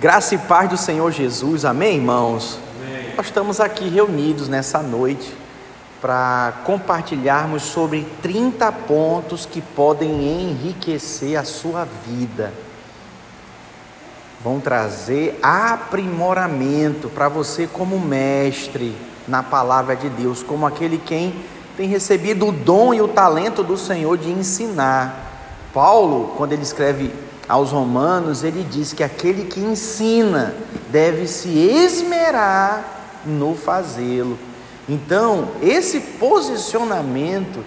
Graça e paz do Senhor Jesus, amém, irmãos? Amém. Nós estamos aqui reunidos nessa noite para compartilharmos sobre 30 pontos que podem enriquecer a sua vida. Vão trazer aprimoramento para você, como mestre na palavra de Deus, como aquele quem tem recebido o dom e o talento do Senhor de ensinar. Paulo, quando ele escreve aos Romanos, ele diz que aquele que ensina deve se esmerar no fazê-lo. Então, esse posicionamento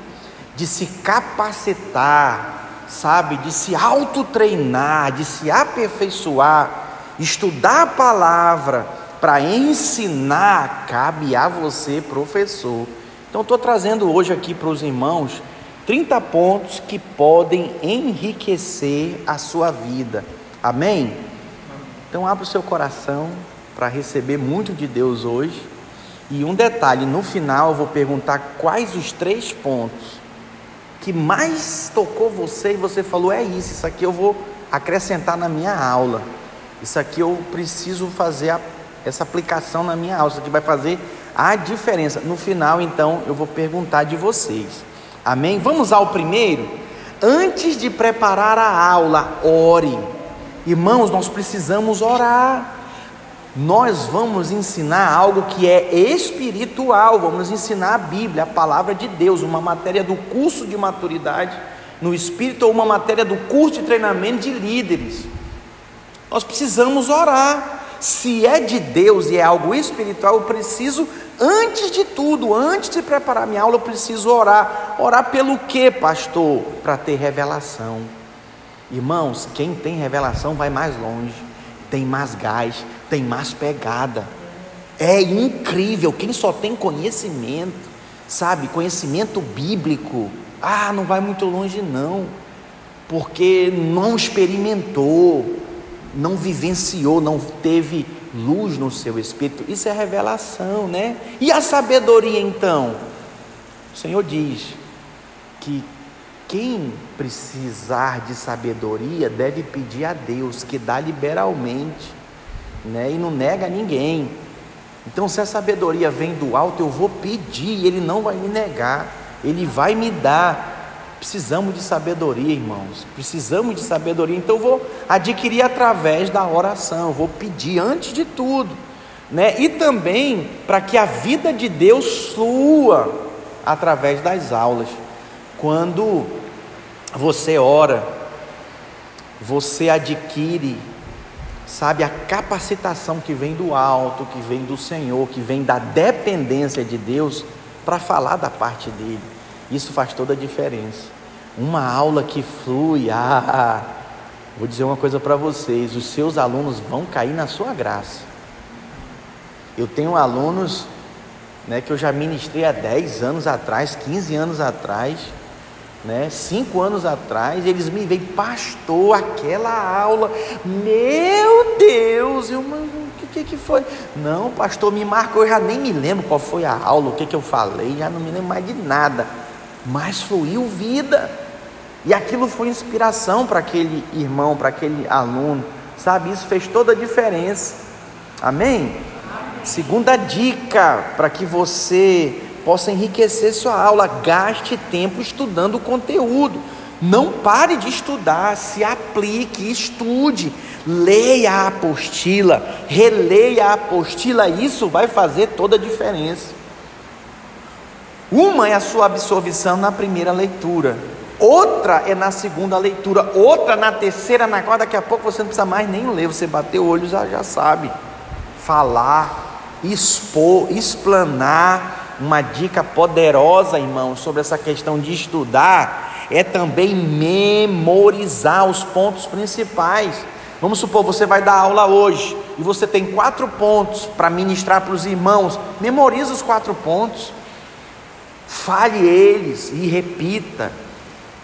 de se capacitar, sabe, de se autotreinar, de se aperfeiçoar, estudar a palavra para ensinar, cabe a você, professor. Então, estou trazendo hoje aqui para os irmãos 30 pontos que podem enriquecer a sua vida. Amém? Então abra o seu coração para receber muito de Deus hoje. E um detalhe, no final eu vou perguntar quais os três pontos que mais tocou você e você falou: é isso, isso aqui eu vou acrescentar na minha aula. Isso aqui eu preciso fazer a, essa aplicação na minha aula. Isso aqui vai fazer a diferença. No final, então, eu vou perguntar de vocês. Amém? Vamos ao primeiro? Antes de preparar a aula, ore. Irmãos, nós precisamos orar. Nós vamos ensinar algo que é espiritual, vamos ensinar a Bíblia, a palavra de Deus, uma matéria do curso de maturidade no espírito ou uma matéria do curso de treinamento de líderes. Nós precisamos orar. Se é de Deus e é algo espiritual, eu preciso Antes de tudo, antes de preparar minha aula, eu preciso orar. Orar pelo que, pastor? Para ter revelação. Irmãos, quem tem revelação vai mais longe, tem mais gás, tem mais pegada. É incrível, quem só tem conhecimento, sabe, conhecimento bíblico, ah, não vai muito longe não, porque não experimentou, não vivenciou, não teve luz no seu espírito, isso é revelação, né? E a sabedoria então? O Senhor diz que quem precisar de sabedoria deve pedir a Deus, que dá liberalmente, né? E não nega a ninguém. Então, se a sabedoria vem do alto, eu vou pedir, ele não vai me negar, ele vai me dar. Precisamos de sabedoria, irmãos. Precisamos de sabedoria. Então eu vou adquirir através da oração, vou pedir antes de tudo, né? E também para que a vida de Deus flua através das aulas. Quando você ora, você adquire, sabe, a capacitação que vem do alto, que vem do Senhor, que vem da dependência de Deus para falar da parte dele. Isso faz toda a diferença. Uma aula que flui, ah, vou dizer uma coisa para vocês: os seus alunos vão cair na sua graça. Eu tenho alunos né, que eu já ministrei há 10 anos atrás, 15 anos atrás, né, 5 anos atrás, eles me veem, pastor, aquela aula, meu Deus, eu, o que, que, que foi? Não, pastor, me marcou, eu já nem me lembro qual foi a aula, o que, que eu falei, já não me lembro mais de nada, mas fluiu vida. E aquilo foi inspiração para aquele irmão, para aquele aluno, sabe? Isso fez toda a diferença. Amém? Segunda dica para que você possa enriquecer sua aula: gaste tempo estudando o conteúdo. Não pare de estudar, se aplique, estude, leia a apostila, releia a apostila, isso vai fazer toda a diferença. Uma é a sua absorção na primeira leitura, outra é na segunda leitura, outra na terceira, na quarta, daqui a pouco você não precisa mais nem ler, você bater o olho já, já sabe. Falar, expor, explanar, uma dica poderosa, irmão, sobre essa questão de estudar, é também memorizar os pontos principais. Vamos supor, você vai dar aula hoje e você tem quatro pontos para ministrar para os irmãos. Memoriza os quatro pontos, fale eles e repita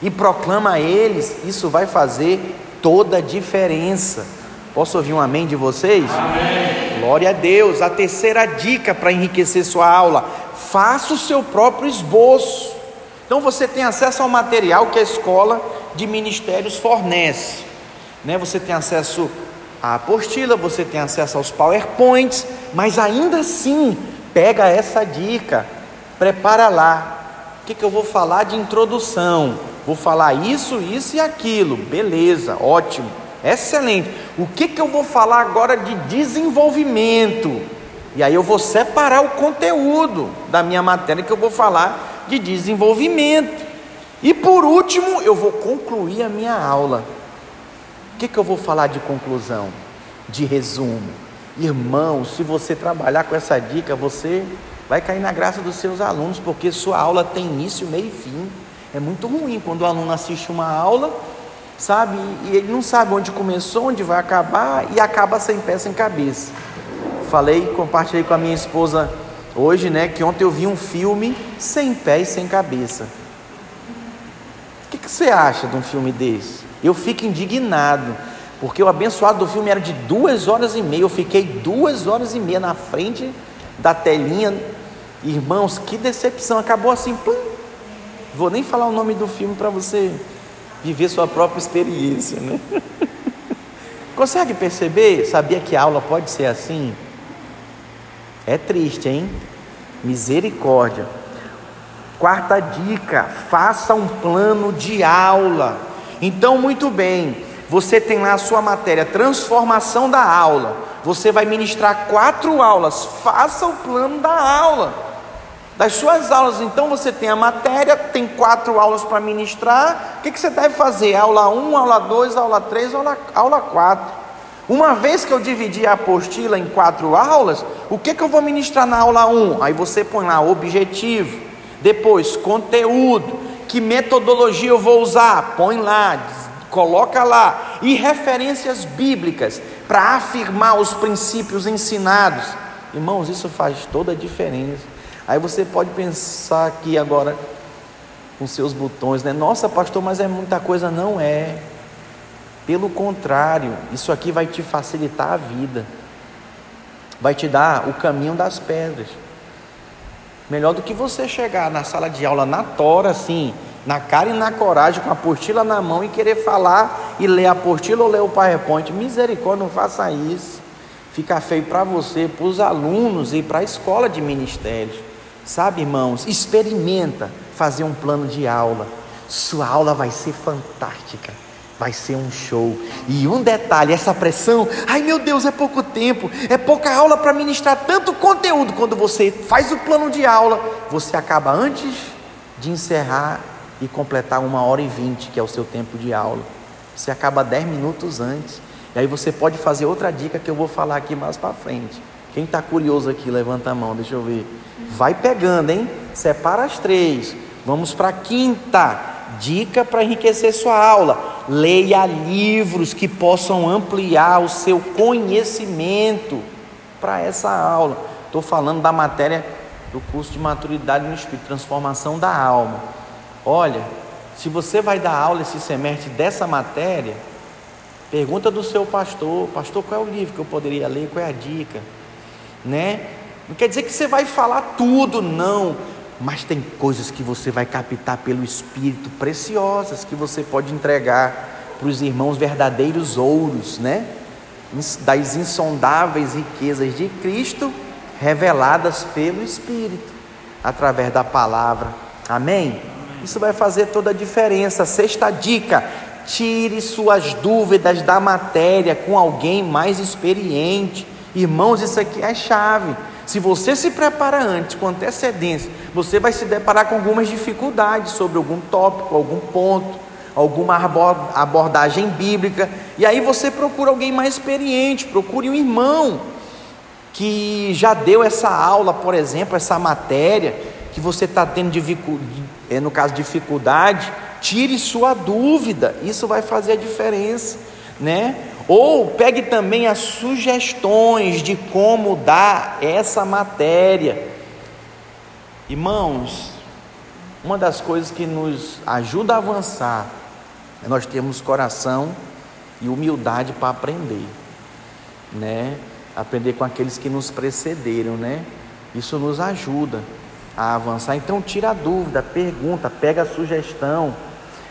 e proclama a eles, isso vai fazer toda a diferença. Posso ouvir um amém de vocês? Amém. Glória a Deus. A terceira dica para enriquecer sua aula: faça o seu próprio esboço. Então você tem acesso ao material que a escola de ministérios fornece. Né? Você tem acesso a apostila, você tem acesso aos PowerPoints, mas ainda assim, pega essa dica, prepara lá. O que, que eu vou falar de introdução? Vou falar isso, isso e aquilo. Beleza, ótimo, excelente. O que, que eu vou falar agora de desenvolvimento? E aí eu vou separar o conteúdo da minha matéria que eu vou falar de desenvolvimento. E por último, eu vou concluir a minha aula. O que, que eu vou falar de conclusão? De resumo. Irmão, se você trabalhar com essa dica, você vai cair na graça dos seus alunos, porque sua aula tem início, meio e fim. É muito ruim quando o aluno assiste uma aula, sabe, e ele não sabe onde começou, onde vai acabar e acaba sem pé, sem cabeça. Falei, compartilhei com a minha esposa hoje, né, que ontem eu vi um filme sem pé e sem cabeça. O que, que você acha de um filme desse? Eu fico indignado, porque o abençoado do filme era de duas horas e meia. Eu fiquei duas horas e meia na frente da telinha. Irmãos, que decepção! Acabou assim, plum, Vou nem falar o nome do filme para você viver sua própria experiência, né? Consegue perceber? Sabia que a aula pode ser assim? É triste, hein? Misericórdia. Quarta dica: faça um plano de aula. Então, muito bem, você tem lá a sua matéria, transformação da aula. Você vai ministrar quatro aulas. Faça o plano da aula das suas aulas. Então você tem a matéria, tem quatro aulas para ministrar. O que, que você deve fazer? Aula 1, aula 2, aula 3, aula, aula 4. Uma vez que eu dividi a apostila em quatro aulas, o que, que eu vou ministrar na aula 1? Aí você põe lá objetivo, depois conteúdo, que metodologia eu vou usar? Põe lá, coloca lá, e referências bíblicas para afirmar os princípios ensinados. Irmãos, isso faz toda a diferença. Aí você pode pensar aqui agora com seus botões, né? Nossa, pastor, mas é muita coisa. Não é. Pelo contrário, isso aqui vai te facilitar a vida, vai te dar o caminho das pedras. Melhor do que você chegar na sala de aula na tora, assim, na cara e na coragem, com a apostila na mão e querer falar e ler a apostila ou ler o PowerPoint. Misericórdia, não faça isso. Fica feio para você, para os alunos e para a escola de ministérios. Sabe, irmãos, experimenta fazer um plano de aula. Sua aula vai ser fantástica. Vai ser um show. E um detalhe, essa pressão, ai meu Deus, é pouco tempo, é pouca aula para ministrar tanto conteúdo. Quando você faz o plano de aula, você acaba antes de encerrar e completar uma hora e vinte, que é o seu tempo de aula. Você acaba dez minutos antes. E aí você pode fazer outra dica que eu vou falar aqui mais para frente. Quem está curioso aqui, levanta a mão, deixa eu ver. Vai pegando, hein? Separa as três. Vamos para a quinta dica para enriquecer sua aula. Leia livros que possam ampliar o seu conhecimento para essa aula. Estou falando da matéria do curso de maturidade no Espírito, transformação da alma. Olha, se você vai dar aula esse semestre dessa matéria, pergunta do seu pastor, pastor, qual é o livro que eu poderia ler, qual é a dica? Né? Não quer dizer que você vai falar tudo, não. Mas tem coisas que você vai captar pelo Espírito, preciosas, que você pode entregar para os irmãos verdadeiros ouros, né? Das insondáveis riquezas de Cristo, reveladas pelo Espírito, através da palavra. Amém? Isso vai fazer toda a diferença. Sexta dica: tire suas dúvidas da matéria com alguém mais experiente. Irmãos, isso aqui é a chave. Se você se prepara antes, com antecedência, você vai se deparar com algumas dificuldades sobre algum tópico, algum ponto, alguma abordagem bíblica. E aí você procura alguém mais experiente, procure um irmão que já deu essa aula, por exemplo, essa matéria que você está tendo é, no caso dificuldade, tire sua dúvida. Isso vai fazer a diferença, né? Ou pegue também as sugestões de como dar essa matéria. Irmãos, uma das coisas que nos ajuda a avançar é nós termos coração e humildade para aprender, né? Aprender com aqueles que nos precederam, né? Isso nos ajuda a avançar. Então, tira a dúvida, pergunta, pega a sugestão.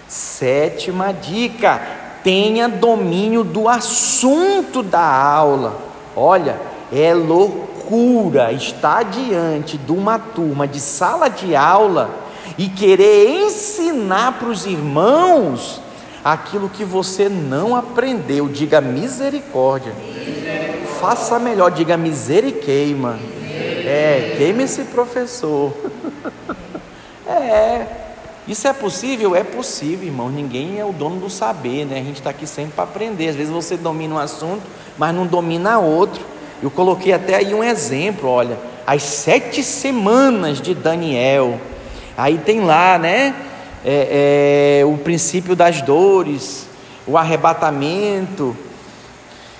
Sétima dica: tenha domínio do assunto da aula. Olha, é loucura estar diante de uma turma de sala de aula e querer ensinar para os irmãos aquilo que você não aprendeu. Diga misericórdia. misericórdia. Faça melhor, diga miseriqueima. É, queime esse professor. é, isso é possível? É possível, irmão. Ninguém é o dono do saber, né? A gente está aqui sempre para aprender. Às vezes você domina um assunto, mas não domina outro. Eu coloquei até aí um exemplo, olha, as sete semanas de Daniel. Aí tem lá, né? É, é, o princípio das dores, o arrebatamento.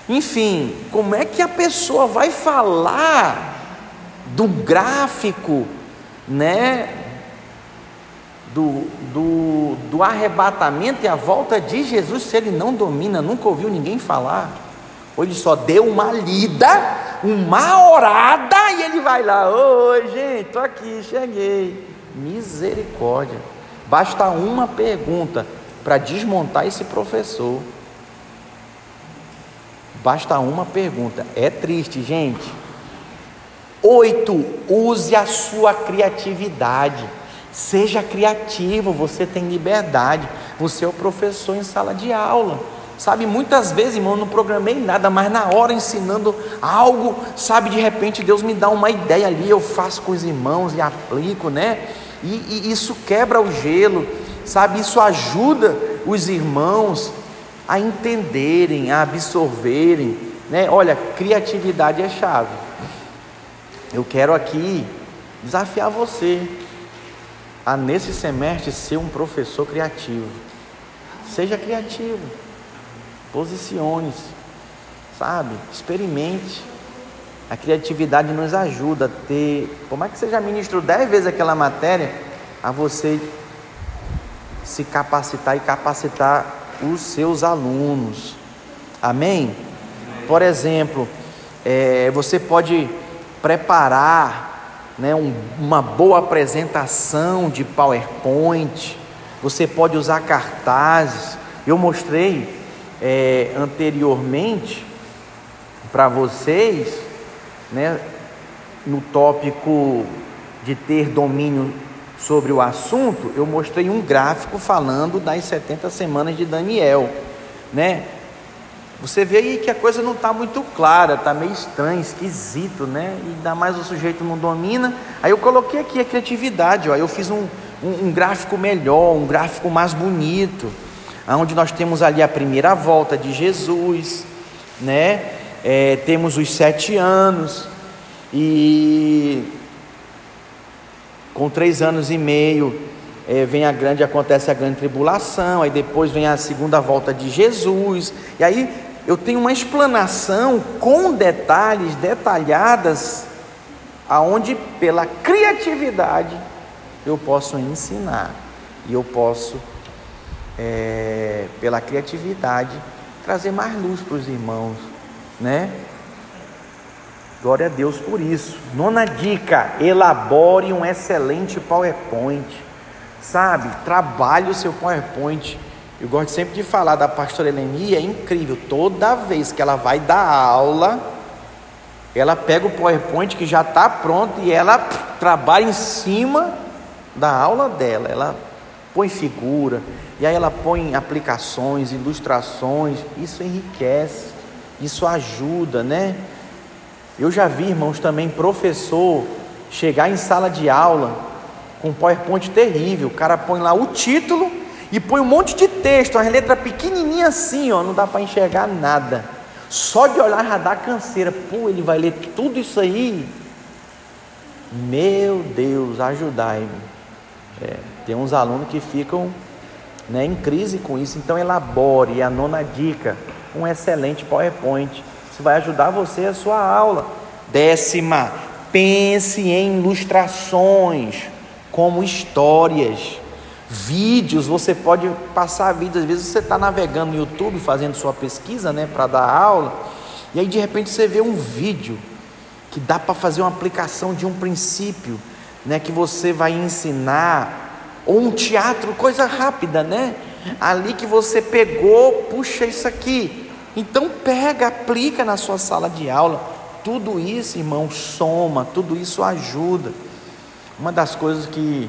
Enfim, como é que a pessoa vai falar do gráfico, né? Do, do, do arrebatamento e a volta de Jesus, se ele não domina, nunca ouviu ninguém falar, ou ele só deu uma lida, uma orada, e ele vai lá, oi gente, estou aqui, cheguei. Misericórdia. Basta uma pergunta para desmontar esse professor. Basta uma pergunta. É triste, gente. Oito, use a sua criatividade. Seja criativo, você tem liberdade. Você é o professor em sala de aula. Sabe, muitas vezes, irmão, eu não programei nada, mas na hora ensinando algo, sabe, de repente Deus me dá uma ideia ali, eu faço com os irmãos e aplico, né? E, e isso quebra o gelo, sabe? Isso ajuda os irmãos a entenderem, a absorverem, né? Olha, criatividade é chave. Eu quero aqui desafiar você a nesse semestre ser um professor criativo. Seja criativo, posicione-se, sabe? Experimente. A criatividade nos ajuda a ter, por mais que seja ministro dez vezes aquela matéria, a você se capacitar e capacitar os seus alunos. Amém? Por exemplo, é, você pode preparar né, um, uma boa apresentação de PowerPoint, você pode usar cartazes. Eu mostrei é, anteriormente para vocês, né, no tópico de ter domínio sobre o assunto, eu mostrei um gráfico falando das 70 semanas de Daniel, né? Você vê aí que a coisa não está muito clara, está meio estranho, esquisito, né? E ainda mais o sujeito não domina. Aí eu coloquei aqui a criatividade, ó. Eu fiz um, um, um gráfico melhor, um gráfico mais bonito, onde nós temos ali a primeira volta de Jesus, né? É, temos os sete anos e com três anos e meio é, vem a grande acontece a grande tribulação, aí depois vem a segunda volta de Jesus, e aí eu tenho uma explanação com detalhes detalhadas, aonde pela criatividade eu posso ensinar e eu posso, é, pela criatividade, trazer mais luz para os irmãos, né? Glória a Deus por isso. Nona dica: elabore um excelente PowerPoint. Sabe? Trabalhe o seu PowerPoint eu gosto sempre de falar da pastora Eleni, é incrível. Toda vez que ela vai dar aula, ela pega o PowerPoint que já está pronto e ela trabalha em cima da aula dela. Ela põe figura, e aí ela põe aplicações, ilustrações. Isso enriquece, isso ajuda, né? Eu já vi, irmãos, também professor chegar em sala de aula com PowerPoint terrível. O cara põe lá o título e põe um monte de texto, uma letra pequenininha assim, ó, não dá para enxergar nada. Só de olhar já dá canseira. Pô, ele vai ler tudo isso aí. Meu Deus, ajudai-me. É, tem uns alunos que ficam né, em crise com isso, então elabore a nona dica, um excelente PowerPoint. Isso vai ajudar você a sua aula. Décima, pense em ilustrações como histórias. Vídeos, você pode passar vídeos, às vezes você está navegando no YouTube fazendo sua pesquisa, né, para dar aula, e aí de repente você vê um vídeo que dá para fazer uma aplicação de um princípio, né, que você vai ensinar, ou um teatro, coisa rápida, né? Ali que você pegou, puxa isso aqui. Então pega, aplica na sua sala de aula. Tudo isso, irmão, soma, tudo isso ajuda. Uma das coisas que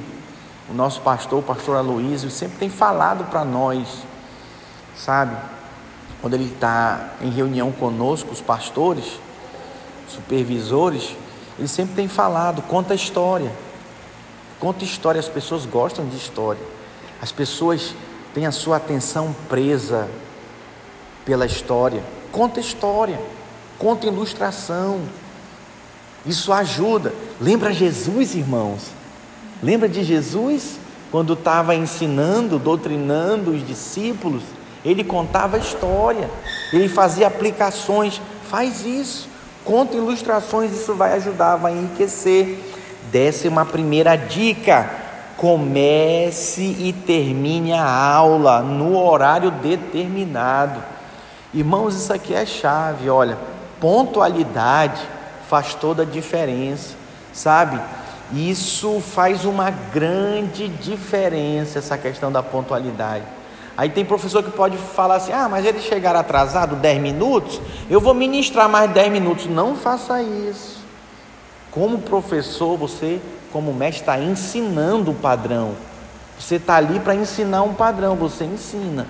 o nosso pastor, o pastor Aloísio, sempre tem falado para nós, sabe? Quando ele está em reunião conosco, os pastores, supervisores, ele sempre tem falado, conta história. Conta história, as pessoas gostam de história. As pessoas têm a sua atenção presa pela história. Conta história, conta ilustração. Isso ajuda. Lembra Jesus, irmãos? Lembra de Jesus quando estava ensinando, doutrinando os discípulos? Ele contava história, ele fazia aplicações. Faz isso, conta ilustrações, isso vai ajudar, vai enriquecer. Décima primeira dica: comece e termine a aula no horário determinado. Irmãos, isso aqui é chave, olha, pontualidade faz toda a diferença, sabe? Isso faz uma grande diferença, essa questão da pontualidade. Aí tem professor que pode falar assim: ah, mas ele chegar atrasado 10 minutos, eu vou ministrar mais 10 minutos. Não faça isso. Como professor, você, como mestre, está ensinando o padrão. Você está ali para ensinar um padrão, você ensina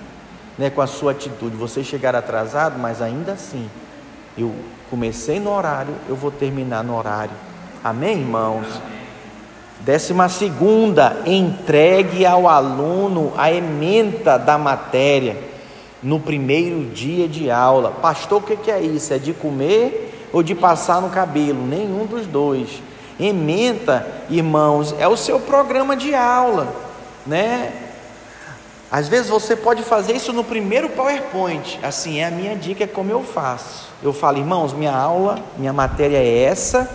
né, com a sua atitude. Você chegar atrasado, mas ainda assim, eu comecei no horário, eu vou terminar no horário. Amém, irmãos? Décima segunda, entregue ao aluno a ementa da matéria no primeiro dia de aula. Pastor, o que é isso? É de comer ou de passar no cabelo? Nenhum dos dois. Ementa, irmãos, é o seu programa de aula, né? Às vezes você pode fazer isso no primeiro PowerPoint. Assim, é a minha dica, é como eu faço. Eu falo, irmãos, minha aula, minha matéria é essa.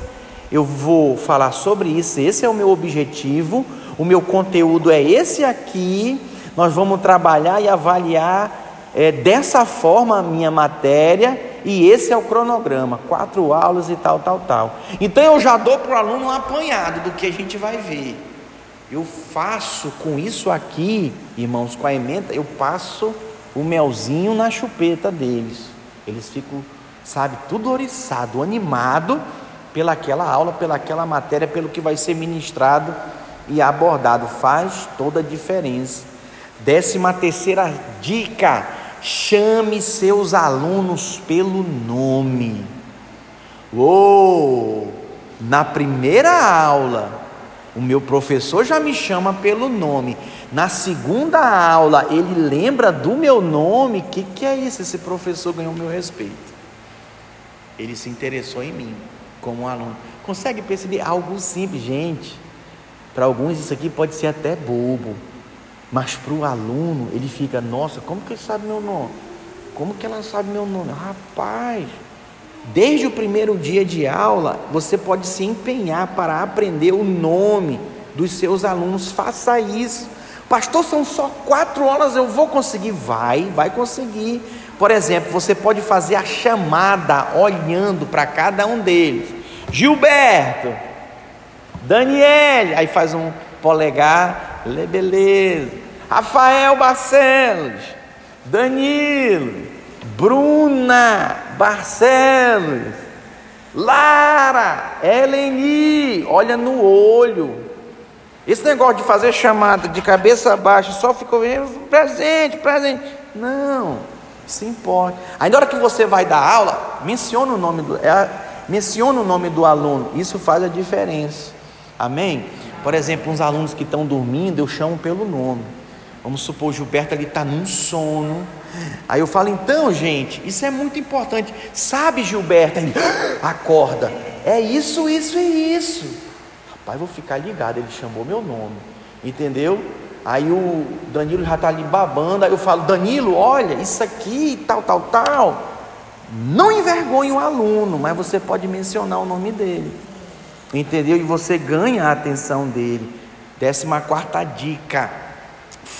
Eu vou falar sobre isso, esse é o meu objetivo. O meu conteúdo é esse aqui. Nós vamos trabalhar e avaliar é, dessa forma a minha matéria. E esse é o cronograma, quatro aulas e tal, tal, tal. Então eu já dou para o aluno um apanhado do que a gente vai ver. Eu faço com isso aqui, irmãos, com a emenda, eu passo o melzinho na chupeta deles. Eles ficam, sabe, tudo oriçado, animado pelaquela aula, pelaquela matéria, pelo que vai ser ministrado e abordado. Faz toda a diferença. Décima terceira dica: chame seus alunos pelo nome. Uou! Na primeira aula, o meu professor já me chama pelo nome. Na segunda aula, ele lembra do meu nome. O que, que é isso? Esse professor ganhou meu respeito. Ele se interessou em mim como um aluno. Consegue perceber algo simples, gente? Para alguns isso aqui pode ser até bobo, mas para o aluno ele fica: nossa, como que ele sabe meu nome? Como que ela sabe meu nome? Rapaz, Desde o primeiro dia de aula, você pode se empenhar para aprender o nome dos seus alunos. Faça isso. Pastor, são só quatro horas, eu vou conseguir? Vai, vai conseguir. Por exemplo, você pode fazer a chamada olhando para cada um deles. Gilberto, Daniele, aí faz um polegar, beleza. Rafael Barcelos, Danilo, Bruna Barcelos, Lara, Eleni, olha no olho. Esse negócio de fazer chamada de cabeça baixa, só ficou presente, presente. Não, se importa. Aí na hora que você vai dar aula, menciona o nome do, é, menciona o nome do aluno. Isso faz a diferença. Amém? Por exemplo, uns alunos que estão dormindo, eu chamo pelo nome. Vamos supor, Gilberto ele está num sono. Aí eu falo, então, gente, isso é muito importante. Sabe, Gilberto? Ele acorda. É isso, isso e isso. Rapaz, vou ficar ligado. Ele chamou meu nome. Entendeu? Aí o Danilo já está ali babando. Aí eu falo, Danilo, olha, isso aqui, tal, tal, tal. Não envergonhe o aluno, mas você pode mencionar o nome dele. Entendeu? E você ganha a atenção dele. Décima quarta dica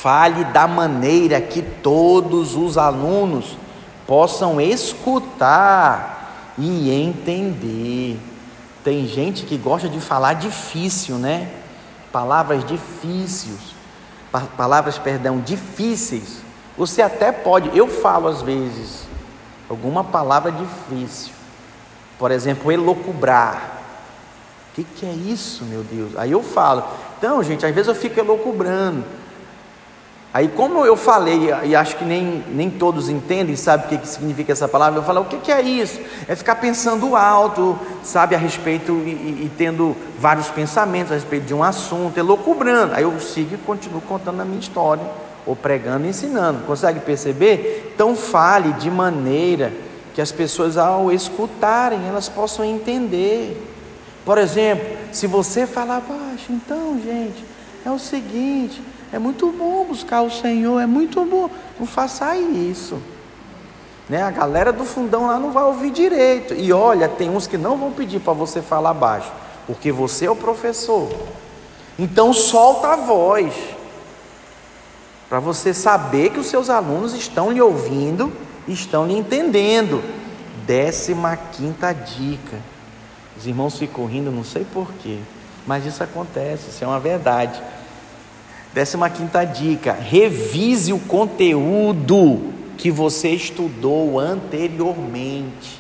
Fale da maneira que todos os alunos possam escutar e entender. Tem gente que gosta de falar difícil, né? Palavras difíceis. Palavras, perdão, difíceis, você até pode, eu falo às vezes, alguma palavra difícil. Por exemplo, elocubrar. O que, que é isso, meu Deus? Aí eu falo. Então, gente, às vezes eu fico elocubrando. Aí, como eu falei, e acho que nem, nem todos entendem, sabe o que, que significa essa palavra, eu falo, o que, que é isso? É ficar pensando alto, sabe, a respeito e, e, e, tendo vários pensamentos a respeito de um assunto, elocubrando. Aí eu sigo e continuo contando a minha história, ou pregando e ensinando. Consegue perceber? Então, fale de maneira que as pessoas, ao escutarem, elas possam entender. Por exemplo, se você falar baixo, então, gente, é o seguinte é muito bom buscar o Senhor, é muito bom. Não faça isso. Né? A galera do fundão lá não vai ouvir direito. E olha, tem uns que não vão pedir para você falar baixo, porque você é o professor. Então solta a voz. Para você saber que os seus alunos estão lhe ouvindo, estão lhe entendendo. Décima quinta dica. Os irmãos ficam rindo, não sei porquê, mas isso acontece, isso é uma verdade. Décima quinta dica: revise o conteúdo que você estudou anteriormente.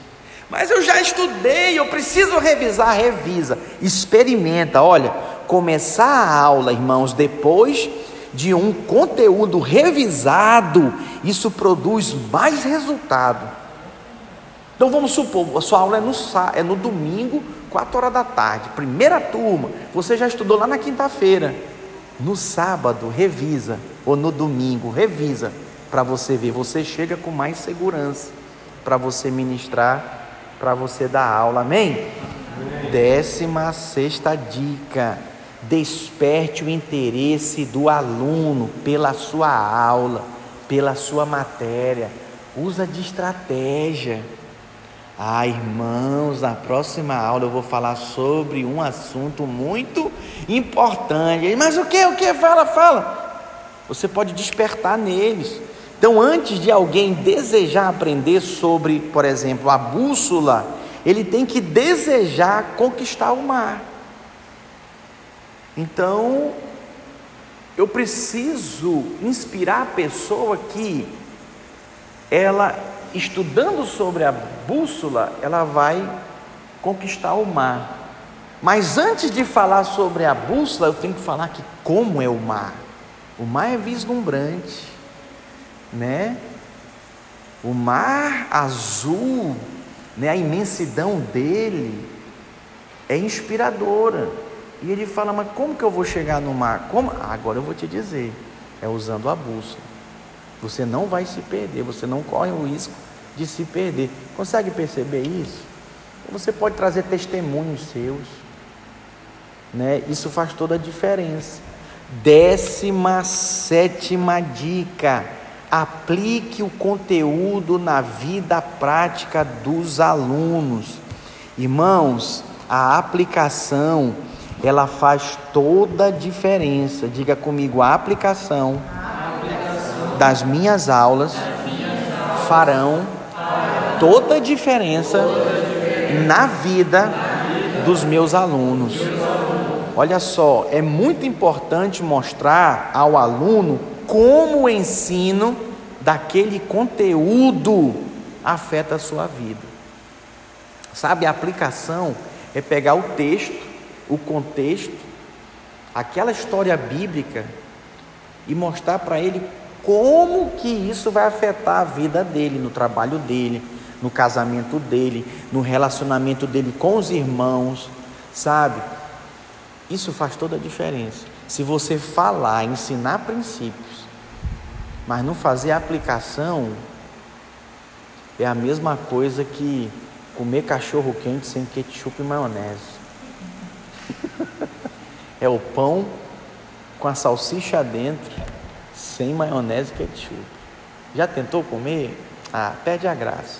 Mas eu já estudei, eu preciso revisar, revisa, experimenta. Olha, começar a aula, irmãos, depois de um conteúdo revisado, isso produz mais resultado. Então vamos supor, a sua aula é no, é no domingo, 4 horas da tarde, primeira turma, você já estudou lá na quinta-feira. No sábado, revisa, ou no domingo, revisa, para você ver. Você chega com mais segurança para você ministrar, para você dar aula, amém? amém? Décima sexta dica: desperte o interesse do aluno pela sua aula, pela sua matéria. Usa de estratégia. Ah, irmãos, na próxima aula eu vou falar sobre um assunto muito importante. Mas o que? O que? Fala, fala. Você pode despertar neles. Então, antes de alguém desejar aprender sobre, por exemplo, a bússola, ele tem que desejar conquistar o mar. Então, eu preciso inspirar a pessoa que ela estudando sobre a bússola, ela vai conquistar o mar. Mas antes de falar sobre a bússola, eu tenho que falar que como é o mar. O mar é vislumbrante, né? O mar azul, né, a imensidão dele é inspiradora. E ele fala: "Mas como que eu vou chegar no mar? Como? Ah, agora eu vou te dizer. É usando a bússola. Você não vai se perder, você não corre o risco de se perder. Consegue perceber isso? Você pode trazer testemunhos seus, né? Isso faz toda a diferença. Décima sétima dica: aplique o conteúdo na vida prática dos alunos. Irmãos, a aplicação ela faz toda a diferença. Diga comigo, a aplicação das minhas aulas farão toda a diferença na vida dos meus alunos. Olha só, é muito importante mostrar ao aluno como o ensino daquele conteúdo afeta a sua vida. Sabe, a aplicação é pegar o texto, o contexto, aquela história bíblica e mostrar para ele como que isso vai afetar a vida dele, no trabalho dele, no casamento dele, no relacionamento dele com os irmãos, sabe? Isso faz toda a diferença. Se você falar, ensinar princípios, mas não fazer aplicação, é a mesma coisa que comer cachorro quente sem ketchup e maionese. é o pão com a salsicha dentro sem maionese e ketchup. Já tentou comer? Ah, perde a graça.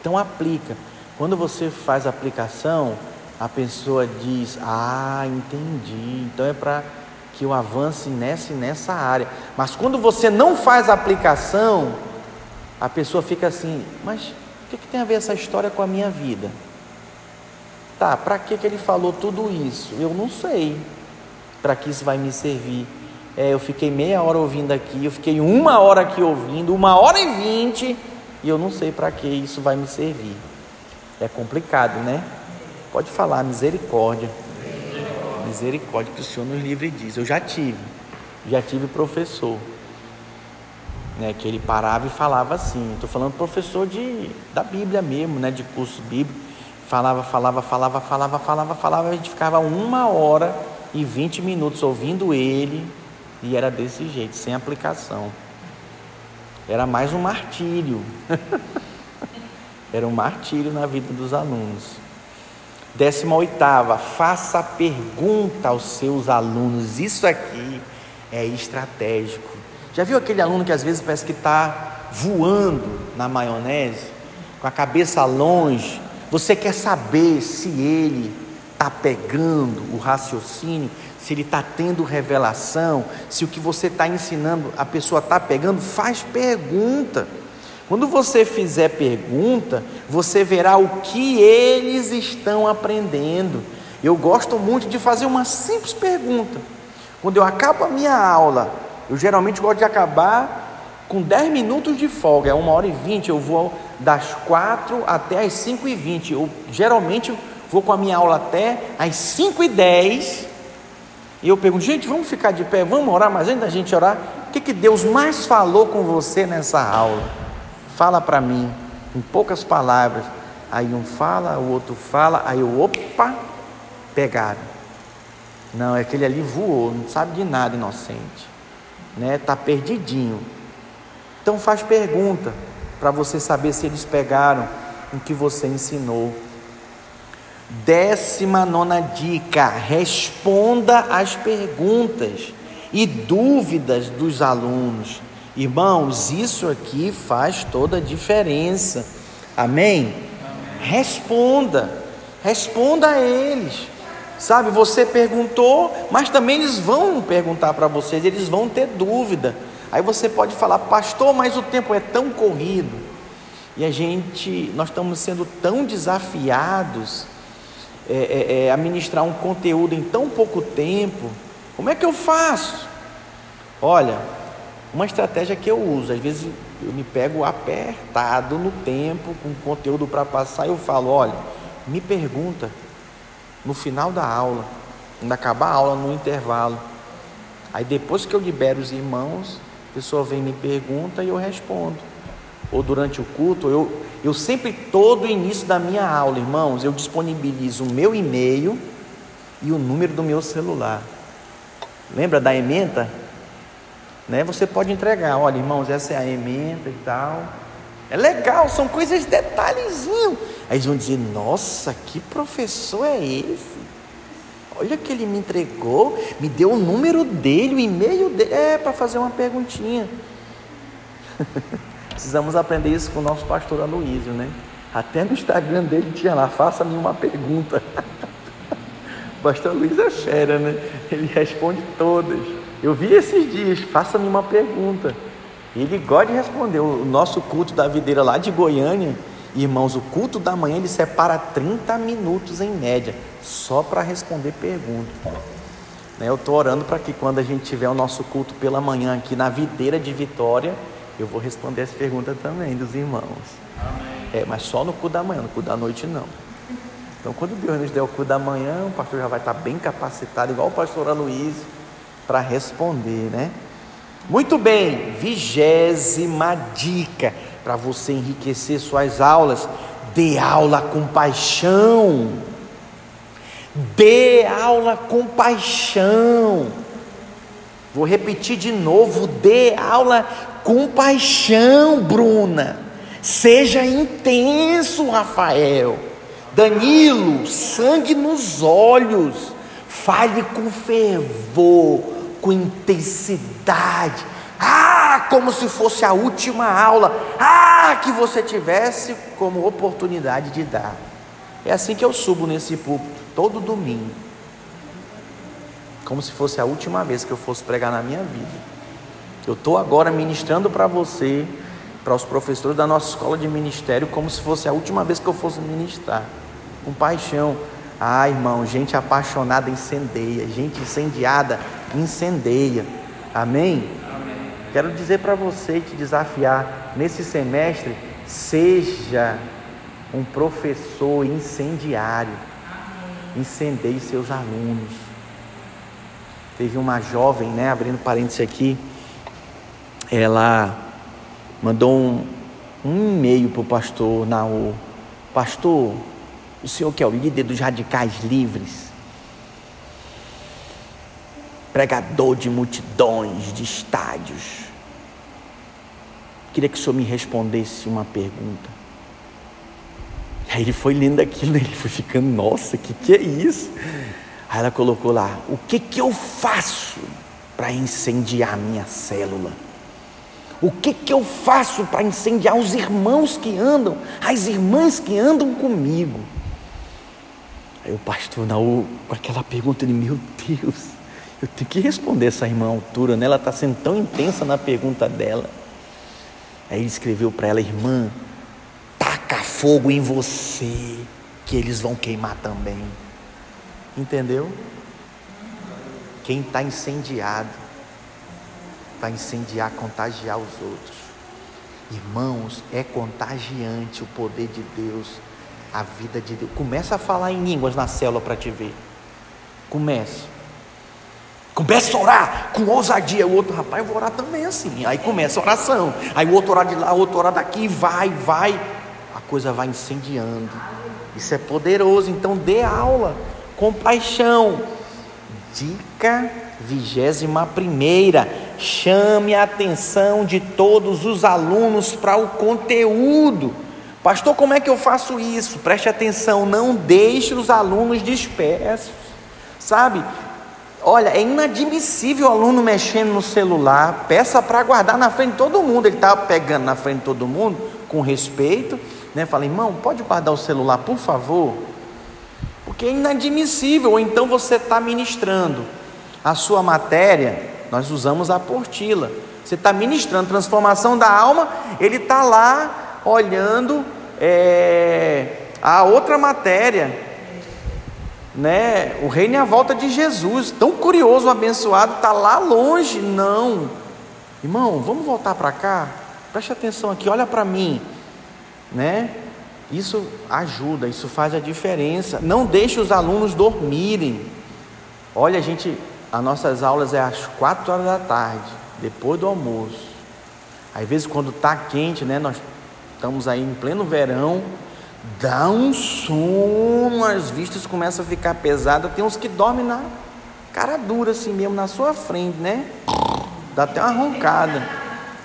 Então aplica. Quando você faz a aplicação, a pessoa diz: Ah, entendi. Então é para que eu avance nessa e nessa área. Mas quando você não faz a aplicação, a pessoa fica assim: Mas o que, que tem a ver essa história com a minha vida? Tá, para que, que ele falou tudo isso? Eu não sei para que isso vai me servir. É, eu fiquei meia hora ouvindo aqui, eu fiquei uma hora aqui ouvindo, uma hora e vinte, e eu não sei para que isso vai me servir. É complicado, né? Pode falar, misericórdia. Misericórdia que o Senhor nos livre disso. Eu já tive, já tive professor, né? Que ele parava e falava assim. Estou falando professor de da Bíblia mesmo, né? De curso bíblico. Falava, falava, falava, falava, falava, falava. A gente ficava uma hora e vinte minutos ouvindo ele e era desse jeito, sem aplicação. Era mais um martírio. Era um martírio na vida dos alunos. Décima oitava, faça pergunta aos seus alunos. Isso aqui é estratégico. Já viu aquele aluno que às vezes parece que está voando na maionese, com a cabeça longe? Você quer saber se ele está pegando o raciocínio, se ele está tendo revelação, se o que você está ensinando a pessoa está pegando? Faz pergunta. Quando você fizer pergunta, você verá o que eles estão aprendendo. Eu gosto muito de fazer uma simples pergunta. Quando eu acabo a minha aula, eu geralmente gosto de acabar com 10 minutos de folga, é uma hora e vinte, eu vou das 4 até as 5 e 20. Eu geralmente vou com a minha aula até as 5 e 10. E eu pergunto, gente, vamos ficar de pé, vamos orar, mas antes da gente orar, o que, que Deus mais falou com você nessa aula? Fala para mim, em poucas palavras. Aí um fala, o outro fala, aí eu, opa, pegaram. Não, é aquele ali voou, não sabe de nada, inocente. Né? Tá perdidinho. Então faz pergunta para você saber se eles pegaram o que você ensinou. Décima nona dica: responda às perguntas e dúvidas dos alunos. Irmãos, isso aqui faz toda a diferença. Amém? Amém? Responda, responda a eles. Sabe, você perguntou, mas também eles vão perguntar para vocês, eles vão ter dúvida. Aí você pode falar, pastor, mas o tempo é tão corrido. E a gente, nós estamos sendo tão desafiados é, é, é, a ministrar um conteúdo em tão pouco tempo. Como é que eu faço? Olha, uma estratégia que eu uso, às vezes eu me pego apertado no tempo, com conteúdo para passar, eu falo: olha, me pergunta no final da aula, quando acabar a aula, no intervalo. Aí depois que eu libero os irmãos, a pessoa vem e me pergunta e eu respondo. Ou durante o culto, eu, eu sempre, todo início da minha aula, irmãos, eu disponibilizo o meu e-mail e o número do meu celular. Lembra da ementa? Né? Você pode entregar, olha, irmãos, essa é a emenda e tal. É legal, são coisas detalhezinho. Aí eles vão dizer: Nossa, que professor é esse? Olha que ele me entregou, me deu o número dele, o e-mail dele. É para fazer uma perguntinha. Precisamos aprender isso com o nosso pastor Aloísio, né? Até no Instagram dele tinha lá: Faça-me uma pergunta. o pastor Luiz é fera, né? Ele responde todas. Eu vi esses dias, faça-me uma pergunta. Ele gosta de responder. O nosso culto da videira lá de Goiânia, irmãos, o culto da manhã ele separa 30 minutos em média, só para responder perguntas. Né, eu estou orando para que quando a gente tiver o nosso culto pela manhã aqui na videira de Vitória, eu vou responder as perguntas também dos irmãos. É, mas só no culto da manhã, no culto da noite não. Então, quando Deus nos der o culto da manhã, o pastor já vai estar bem capacitado, igual o pastor Aloysio para responder, né? Muito bem, vigésima dica para você enriquecer suas aulas: dê aula com paixão. Dê aula com paixão. Vou repetir de novo: dê aula com paixão, Bruna. Seja intenso, Rafael. Danilo, sangue nos olhos. Fale com fervor com intensidade. Ah, como se fosse a última aula. Ah, que você tivesse como oportunidade de dar. É assim que eu subo nesse púlpito, todo domingo. Como se fosse a última vez que eu fosse pregar na minha vida. Eu estou agora ministrando para você, para os professores da nossa escola de ministério, como se fosse a última vez que eu fosse ministrar. Com paixão. Ah, irmão, gente apaixonada incendeia, gente incendiada incendeia. Amém? Amém. Quero dizer para você te desafiar nesse semestre, seja um professor incendiário. Incendeie seus alunos. Teve uma jovem, né, abrindo parênteses aqui, ela mandou um, um e-mail para o pastor Naú. Pastor, o senhor que é o líder dos radicais livres, pregador de multidões, de estádios. Queria que o senhor me respondesse uma pergunta. Aí ele foi lendo aquilo, ele foi ficando, nossa, que que é isso? Aí ela colocou lá, o que que eu faço para incendiar minha célula? O que que eu faço para incendiar os irmãos que andam, as irmãs que andam comigo? Aí o pastor Naú, com aquela pergunta, ele, meu Deus, eu tenho que responder essa irmã à altura, né? Ela está sendo tão intensa na pergunta dela. Aí ele escreveu para ela, irmã, taca fogo em você, que eles vão queimar também. Entendeu? Quem está incendiado vai incendiar, contagiar os outros. Irmãos, é contagiante o poder de Deus, a vida de Deus. Começa a falar em línguas na célula para te ver. Começa. Começa a orar com ousadia. O outro, rapaz, eu vou orar também assim. Aí começa a oração. Aí o outro orar de lá, o outro orar daqui, vai, vai. A coisa vai incendiando. Isso é poderoso. Então dê aula. Compaixão. Dica vigésima primeira. Chame a atenção de todos os alunos para o conteúdo. Pastor, como é que eu faço isso? Preste atenção, não deixe os alunos dispersos. Sabe? Olha, é inadmissível o aluno mexendo no celular, peça para guardar na frente de todo mundo. Ele estava pegando na frente de todo mundo, com respeito, né? Fala, irmão, pode guardar o celular, por favor? Porque é inadmissível. Ou então você está ministrando a sua matéria, nós usamos a portila. Você está ministrando transformação da alma, ele está lá olhando é, a outra matéria né? O reino é a volta de Jesus. Tão curioso, abençoado, está lá longe. Não, irmão, vamos voltar para cá. Preste atenção aqui, olha para mim, né? Isso ajuda, isso faz a diferença. Não deixe os alunos dormirem. Olha, a gente, as nossas aulas é às quatro horas da tarde, depois do almoço. Às vezes quando está quente, né? Nós estamos aí em pleno verão, dá um sono, as vistas começam a ficar pesadas. Tem uns que dormem na cara dura, assim mesmo, na sua frente, né? Dá até uma roncada.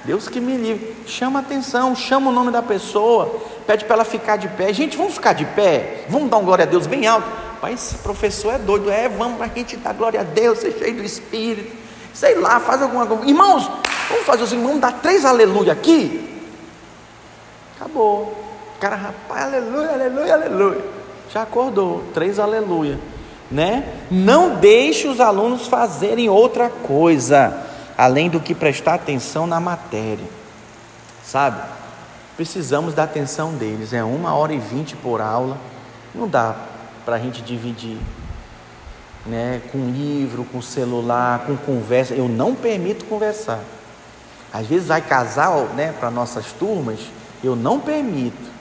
Deus que me livre. Chama atenção, chama o nome da pessoa, pede para ela ficar de pé. Gente, vamos ficar de pé? Vamos dar um glória a Deus bem alto? Pai, esse professor é doido. É, vamos para a gente dar glória a Deus, ser cheio do Espírito. Sei lá, faz alguma coisa. Irmãos, vamos fazer os irmãos dar três aleluia aqui? Acabou cara, rapaz, aleluia, aleluia, aleluia. Já acordou, três aleluia, né? Não deixe os alunos fazerem outra coisa, além do que prestar atenção na matéria, sabe? Precisamos da atenção deles, é uma hora e vinte por aula, não dá para a gente dividir, né? Com livro, com celular, com conversa, eu não permito conversar. Às vezes vai casal, né, para nossas turmas, eu não permito.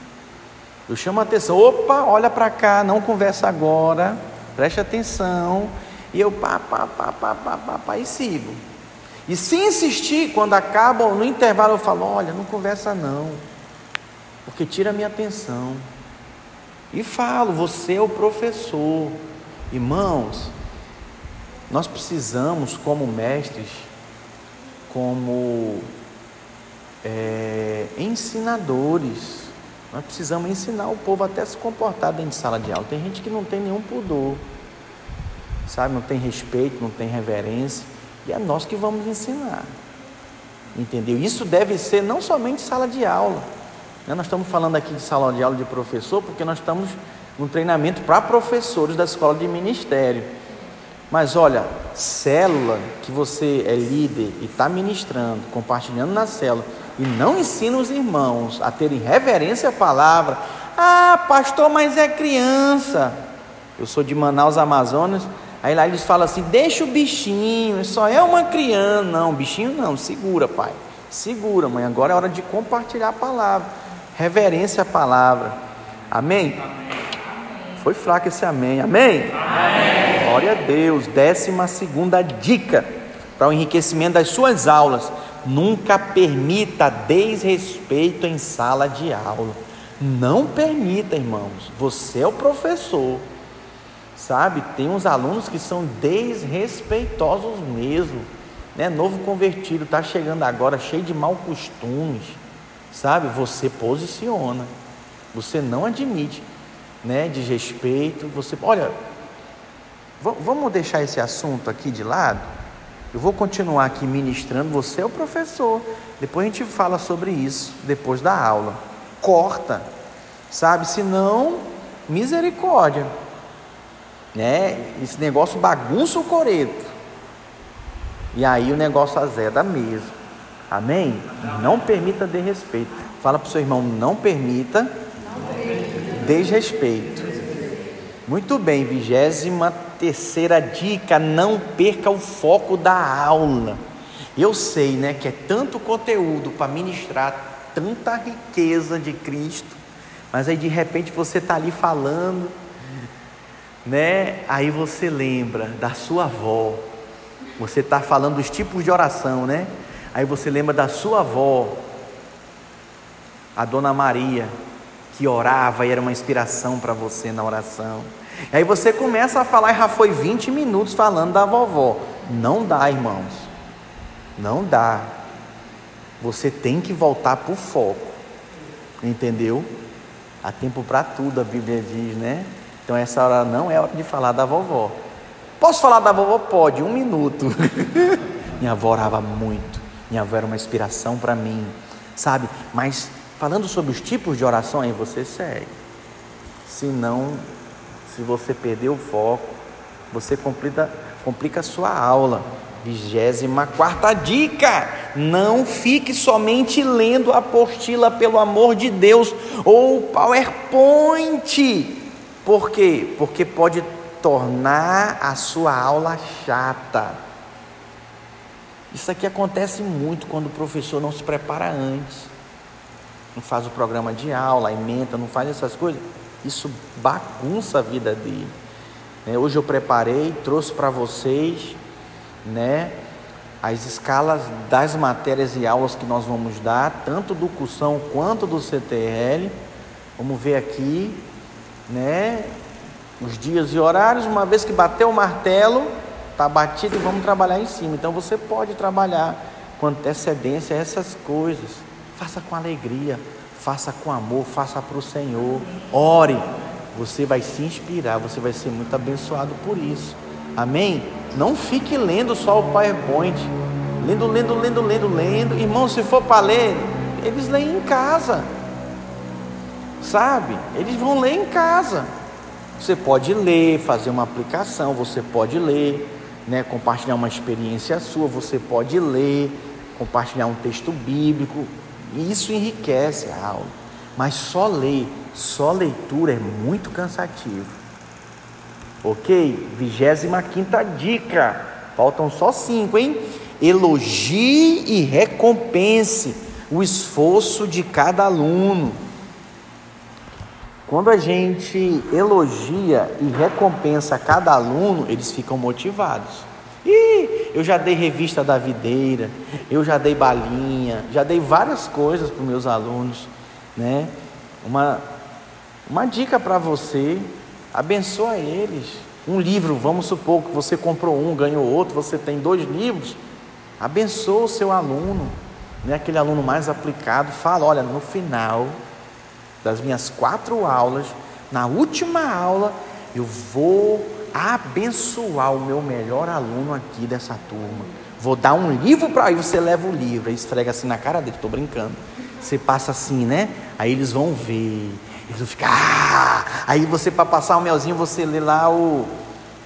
Eu chamo a atenção, opa, olha para cá, não conversa agora, preste atenção. E eu pá, pá, pá, pá, pá, pá, pá, e sigo. E se insistir, quando acaba, no intervalo eu falo, olha, não conversa não, porque tira a minha atenção. E falo, você é o professor. Irmãos, nós precisamos, como mestres, como é, ensinadores, nós precisamos ensinar o povo até se comportar dentro de sala de aula. Tem gente que não tem nenhum pudor, sabe? Não tem respeito, não tem reverência. E é nós que vamos ensinar. Entendeu? Isso deve ser não somente sala de aula. Né? Nós estamos falando aqui de sala de aula de professor, porque nós estamos no treinamento para professores da escola de ministério. Mas olha, célula que você é líder e está ministrando, compartilhando na célula, e não ensina os irmãos a terem reverência à palavra. Ah, pastor, mas é criança. Eu sou de Manaus, Amazonas. Aí lá eles falam assim: deixa o bichinho, só é uma criança. Não, bichinho não, segura, pai. Segura, mãe. Agora é hora de compartilhar a palavra. Reverência à palavra. Amém? amém. Foi fraco esse amém. Amém? amém. Glória a Deus. Décima segunda dica para o enriquecimento das suas aulas. Nunca permita desrespeito em sala de aula. Não permita, irmãos. Você é o professor. Sabe? Tem uns alunos que são desrespeitosos mesmo. Né? Novo convertido, está chegando agora cheio de mal costumes. Sabe? Você posiciona. Você não admite, né, desrespeito. Você, olha, vamos deixar esse assunto aqui de lado. Eu vou continuar aqui ministrando. Você é o professor. Depois a gente fala sobre isso depois da aula. Corta, sabe? Senão, misericórdia, né? Esse negócio bagunça o coreto. E aí o negócio azeda mesmo. Amém? Não permita desrespeito. Fala para o seu irmão, não permita desrespeito. Muito bem, vigésima terceira dica, não perca o foco da aula. Eu sei, né, que é tanto conteúdo para ministrar tanta riqueza de Cristo, mas aí de repente você está ali falando, né? Aí você lembra da sua avó, você está falando dos tipos de oração, né? Aí você lembra da sua avó, a Dona Maria, que orava e era uma inspiração para você na oração. Aí você começa a falar e já foi 20 minutos falando da vovó. Não dá, irmãos. Não dá. Você tem que voltar para o foco. Entendeu? Há tempo para tudo, a Bíblia diz, né? Então essa hora não é hora de falar da vovó. Posso falar da vovó? Pode, um minuto. Minha avó orava muito. Minha avó era uma inspiração para mim, sabe? Mas falando sobre os tipos de oração, aí você segue. Se não, se você perder o foco, você complica, complica a sua aula. Vigésima quarta dica: não fique somente lendo a apostila pelo amor de Deus ou PowerPoint. Por quê? Porque pode tornar a sua aula chata. Isso aqui acontece muito quando o professor não se prepara antes, não faz o programa de aula, emenda, não faz essas coisas. Isso bagunça a vida dele. É, hoje eu preparei, trouxe para vocês, né, as escalas das matérias e aulas que nós vamos dar, tanto do cursão quanto do CTL. Vamos ver aqui, né, os dias e horários, uma vez que bateu o martelo, está batido e vamos trabalhar em cima. Então você pode trabalhar com antecedência essas coisas. Faça com alegria, faça com amor, faça para o Senhor. Ore, você vai se inspirar, você vai ser muito abençoado por isso. Amém? Não fique lendo só o PowerPoint. Lendo, lendo, lendo, lendo, lendo. Irmão, se for para ler, eles leem em casa. Sabe? Eles vão ler em casa. Você pode ler, fazer uma aplicação, você pode ler, né, compartilhar uma experiência sua, você pode ler, compartilhar um texto bíblico, isso enriquece a aula. Mas só ler, só leitura é muito cansativo. Ok? 25 dica. Faltam só cinco, hein? Elogie e recompense o esforço de cada aluno. Quando a gente elogia e recompensa cada aluno, eles ficam motivados. E eu já dei revista da videira, eu já dei balinha, já dei várias coisas para meus alunos, né? Uma, uma dica para você, abençoa eles. Um livro, vamos supor que você comprou um, ganhou outro, você tem dois livros, abençoa o seu aluno, né? aquele aluno mais aplicado, fala, olha, no final das minhas quatro aulas, na última aula, eu vou abençoar o meu melhor aluno aqui dessa turma. Vou dar um livro para aí você leva o livro, aí esfrega assim na cara dele, estou brincando. Você passa assim, né? Aí eles vão ver, eles vão ficar. Ah! Aí você para passar o melzinho você lê lá o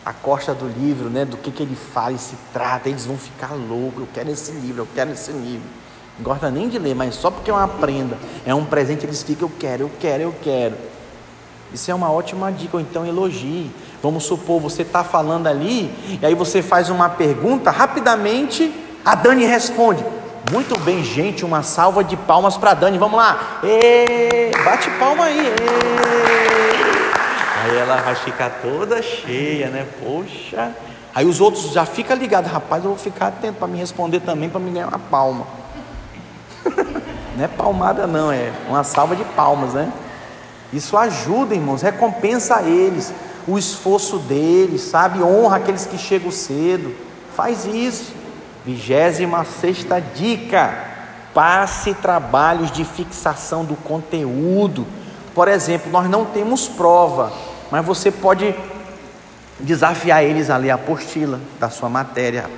a costa do livro, né? Do que que ele fala e se trata. Eles vão ficar loucos. Eu quero esse livro, eu quero esse livro. Não gosta nem de ler, mas só porque é uma prenda, é um presente, eles ficam, eu quero, eu quero, eu quero. Isso é uma ótima dica, ou então elogie. Vamos supor, você está falando ali, e aí você faz uma pergunta, rapidamente a Dani responde: Muito bem, gente, uma salva de palmas para Dani, vamos lá, Ê, bate palma aí, aí ela vai ficar toda cheia, né? Poxa, aí os outros já ficam ligados, rapaz, eu vou ficar atento para me responder também, para me ganhar uma palma. Não é palmada, não, é uma salva de palmas, né? Isso ajuda, irmãos, recompensa eles o esforço deles, sabe? Honra aqueles que chegam cedo. Faz isso. Vigésima sexta dica: passe trabalhos de fixação do conteúdo. Por exemplo, nós não temos prova, mas você pode desafiar eles a ler a apostila da sua matéria.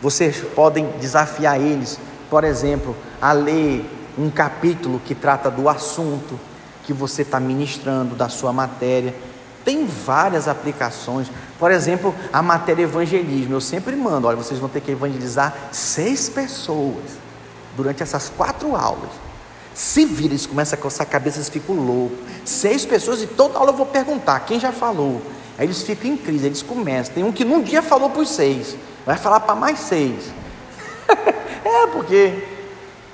Vocês podem desafiar eles, por exemplo, a ler um capítulo que trata do assunto que você está ministrando, da sua matéria. Tem várias aplicações. Por exemplo, a matéria evangelismo. Eu sempre mando, olha, vocês vão ter que evangelizar seis pessoas durante essas quatro aulas. Se vira, eles começam a coçar a cabeça, eles ficam loucos. Seis pessoas e toda aula eu vou perguntar, quem já falou? Aí eles ficam em crise, eles começam. Tem um que num dia falou para os seis, vai falar para mais seis. é, porque.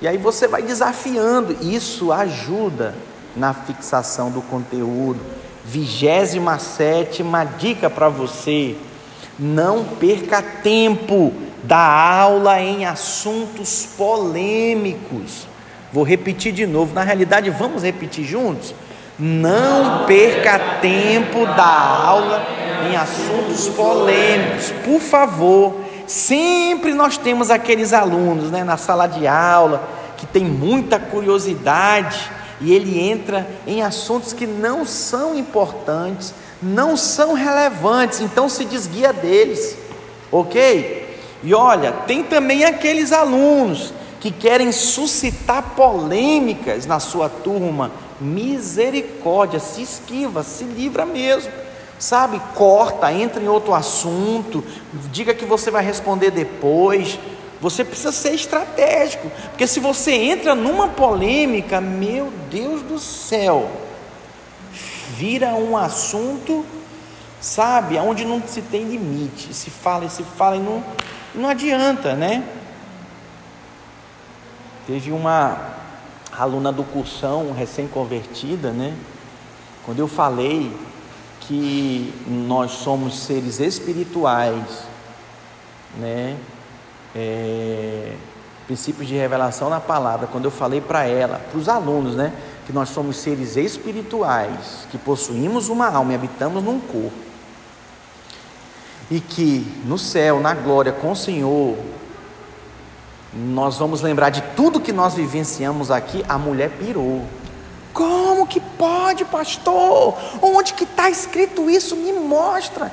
E aí você vai desafiando, isso ajuda na fixação do conteúdo Vigésima sétima dica para você: não perca tempo da aula em assuntos polêmicos. Vou repetir de novo. Na realidade, vamos repetir juntos? Não perca tempo da aula em assuntos polêmicos. Por favor, sempre nós temos aqueles alunos né, na sala de aula que tem muita curiosidade e ele entra em assuntos que não são importantes, não são relevantes, então se desguia deles, ok? E olha, tem também aqueles alunos que querem suscitar polêmicas na sua turma, misericórdia, se esquiva, se livra mesmo, sabe? Corta, entra em outro assunto, diga que você vai responder depois, você precisa ser estratégico, porque se você entra numa polêmica, meu Deus do céu, vira um assunto, sabe, onde não se tem limite. Se fala e se fala e não, não adianta, né? Teve uma aluna do cursão recém-convertida, né? Quando eu falei que nós somos seres espirituais, né? é, princípios de revelação na palavra, quando eu falei para ela, para os alunos, né, que nós somos seres espirituais, que possuímos uma alma e habitamos num corpo, e que no céu, na glória com o Senhor, nós vamos lembrar de tudo que nós vivenciamos aqui, a mulher pirou. Como que pode, pastor? Onde que está escrito isso? Me mostra.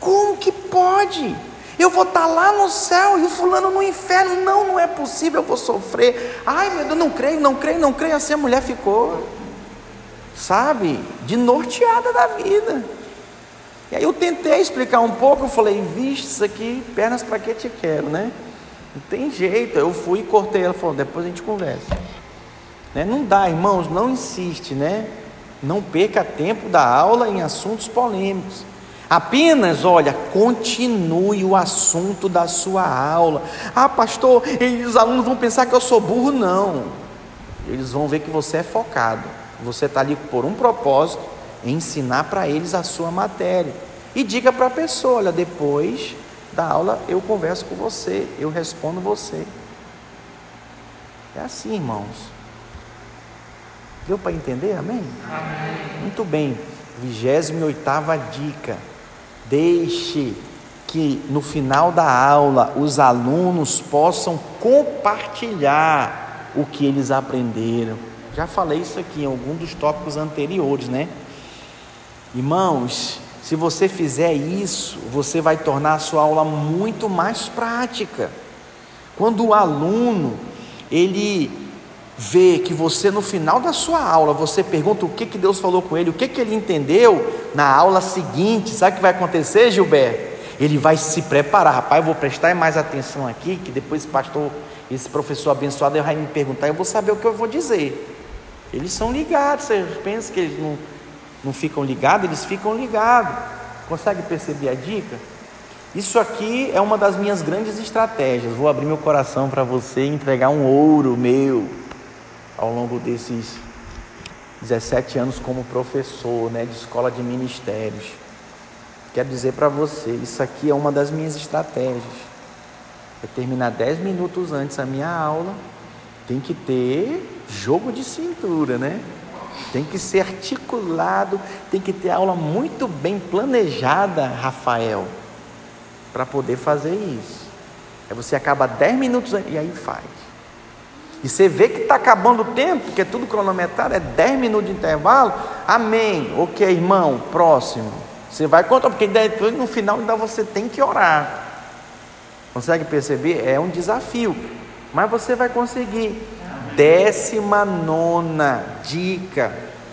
Como que pode? Eu vou estar tá lá no céu e o fulano no inferno. Não, não é possível, eu vou sofrer. Ai, meu Deus, não creio, não creio, não creio. Assim a mulher ficou, sabe, de norteada da vida. E aí eu tentei explicar um pouco, eu falei, vixe, isso aqui, pernas para que te quero, né? Não tem jeito. Eu fui e cortei ela, falou, depois a gente conversa. Né? Não dá, irmãos, não insiste, né? Não perca tempo da aula em assuntos polêmicos. Apenas, olha, continue o assunto da sua aula. Ah, pastor, os alunos vão pensar que eu sou burro. Não. Eles vão ver que você é focado. Você está ali por um propósito, ensinar para eles a sua matéria. E diga para a pessoa: olha, depois da aula eu converso com você, eu respondo você. É assim, irmãos. Deu para entender? Amém? Amém? Muito bem. 28 dica. Deixe que no final da aula os alunos possam compartilhar o que eles aprenderam. Já falei isso aqui em algum dos tópicos anteriores, né? Irmãos, se você fizer isso, você vai tornar a sua aula muito mais prática. Quando o aluno ele vê que você no final da sua aula, você pergunta o que, que Deus falou com ele, o que, que ele entendeu, na aula seguinte, sabe o que vai acontecer, Gilberto? Ele vai se preparar, rapaz, eu vou prestar mais atenção aqui, que depois esse pastor, esse professor abençoado vai me perguntar, eu vou saber o que eu vou dizer. Eles são ligados, você pensa que eles não. não ficam ligados, eles ficam ligados. Consegue perceber a dica? Isso aqui é uma das minhas grandes estratégias. Vou abrir meu coração para você e entregar um ouro meu ao longo desses 17 anos como professor né, de escola de ministérios. Quero dizer para você, isso aqui é uma das minhas estratégias. É terminar 10 minutos antes a minha aula, tem que ter jogo de cintura, né? Tem que ser articulado, tem que ter aula muito bem planejada, Rafael para poder fazer isso. Aí você acaba 10 minutos e aí faz. E você vê que está acabando o tempo, porque é tudo cronometrado, é 10 minutos de intervalo. Amém. Ok, irmão, próximo. Você vai contar, porque depois no final ainda você tem que orar. Consegue perceber? É um desafio. Mas você vai conseguir. Décima nona dica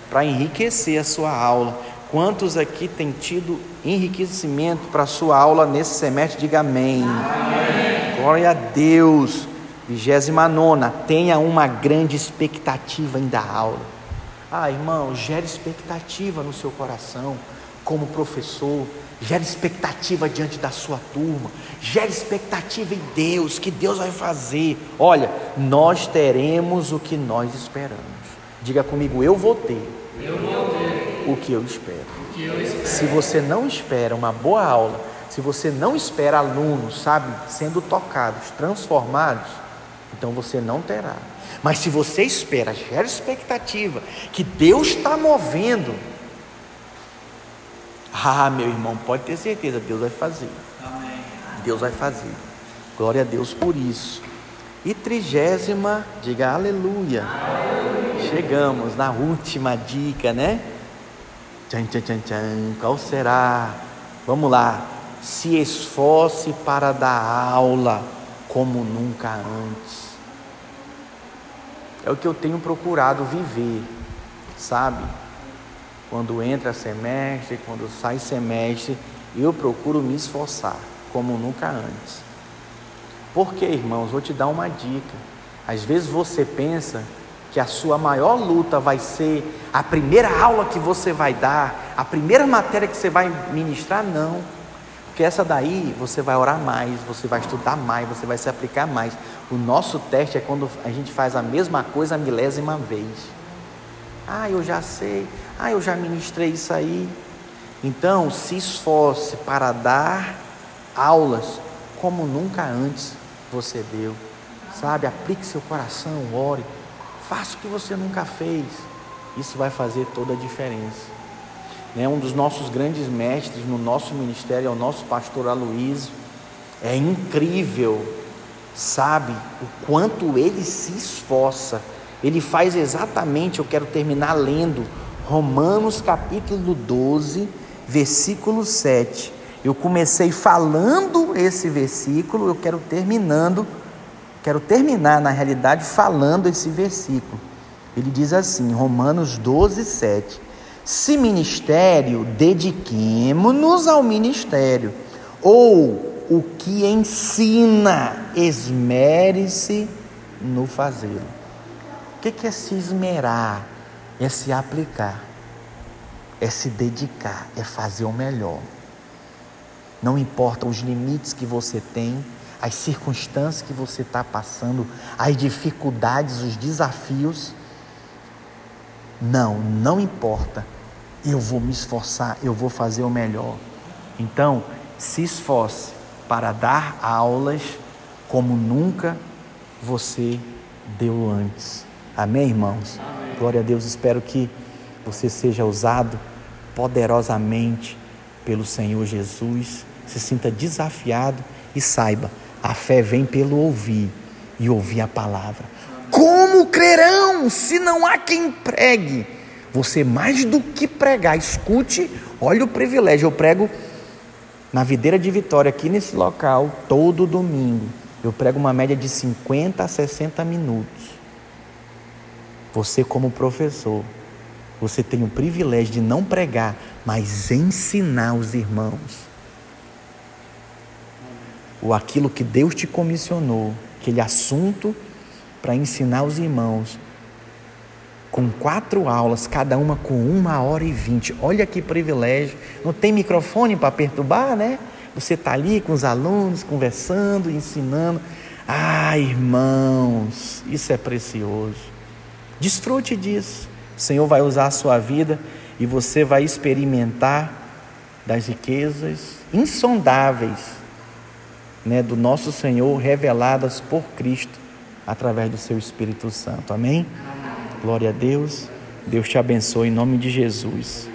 para enriquecer a sua aula. Quantos aqui têm tido enriquecimento para a sua aula nesse semestre? Diga amém. amém. Glória a Deus. Vigésima nona, tenha uma grande expectativa em dar aula. Ah, irmão, gere expectativa no seu coração, como professor, gere expectativa diante da sua turma, gere expectativa em Deus, que Deus vai fazer. Olha, nós teremos o que nós esperamos. Diga comigo, eu vou ter. Eu vou ter o que eu espero. Que eu espero. Se você não espera uma boa aula, se você não espera alunos, sabe, sendo tocados, transformados, então você não terá. Mas se você espera, gera expectativa que Deus está movendo, ah, meu irmão, pode ter certeza, Deus vai fazer. Amém. Deus vai fazer. Glória a Deus por isso. E trigésima, diga aleluia. aleluia. Chegamos na última dica, né? Tchan, tchan, tchan, tchan. Qual será? Vamos lá. Se esforce para dar aula como nunca antes. É o que eu tenho procurado viver, sabe? Quando entra semestre, quando sai semestre, eu procuro me esforçar como nunca antes. Porque, irmãos, vou te dar uma dica. Às vezes você pensa que a sua maior luta vai ser a primeira aula que você vai dar, a primeira matéria que você vai ministrar, não. Porque essa daí você vai orar mais, você vai estudar mais, você vai se aplicar mais. O nosso teste é quando a gente faz a mesma coisa a milésima vez. Ah, eu já sei. Ah, eu já ministrei isso aí. Então, se esforce para dar aulas como nunca antes você deu. Sabe? Aplique seu coração, ore. Faça o que você nunca fez. Isso vai fazer toda a diferença. Né? Um dos nossos grandes mestres no nosso ministério é o nosso pastor Aloísio. É incrível, sabe, o quanto ele se esforça. Ele faz exatamente, eu quero terminar lendo Romanos capítulo 12, versículo 7. Eu comecei falando esse versículo, eu quero terminando Quero terminar, na realidade, falando esse versículo. Ele diz assim, Romanos 12, 7. Se ministério, dediquemo-nos ao ministério. Ou o que ensina, esmere-se no fazê-lo. O que é se esmerar? É se aplicar, é se dedicar, é fazer o melhor. Não importa os limites que você tem, as circunstâncias que você está passando, as dificuldades, os desafios. Não, não importa. Eu vou me esforçar, eu vou fazer o melhor. Então, se esforce para dar aulas como nunca você deu antes. Amém, irmãos? Amém. Glória a Deus. Espero que você seja usado poderosamente pelo Senhor Jesus. Se sinta desafiado e saiba a fé vem pelo ouvir e ouvir a palavra. Como crerão se não há quem pregue? Você mais do que pregar, escute, olha o privilégio. Eu prego na videira de Vitória, aqui nesse local, todo domingo. Eu prego uma média de 50 a 60 minutos. Você, como professor, você tem o privilégio de não pregar, mas ensinar os irmãos ou aquilo que Deus te comissionou, aquele assunto para ensinar os irmãos com quatro aulas, cada uma com uma hora e vinte. Olha que privilégio. Não tem microfone para perturbar, né? Você está ali com os alunos, conversando, ensinando. Ah, irmãos, isso é precioso. Desfrute disso. O Senhor vai usar a sua vida e você vai experimentar das riquezas insondáveis né, do nosso Senhor reveladas por Cristo através do seu Espírito Santo. Amém? Glória a Deus. Deus te abençoe em nome de Jesus.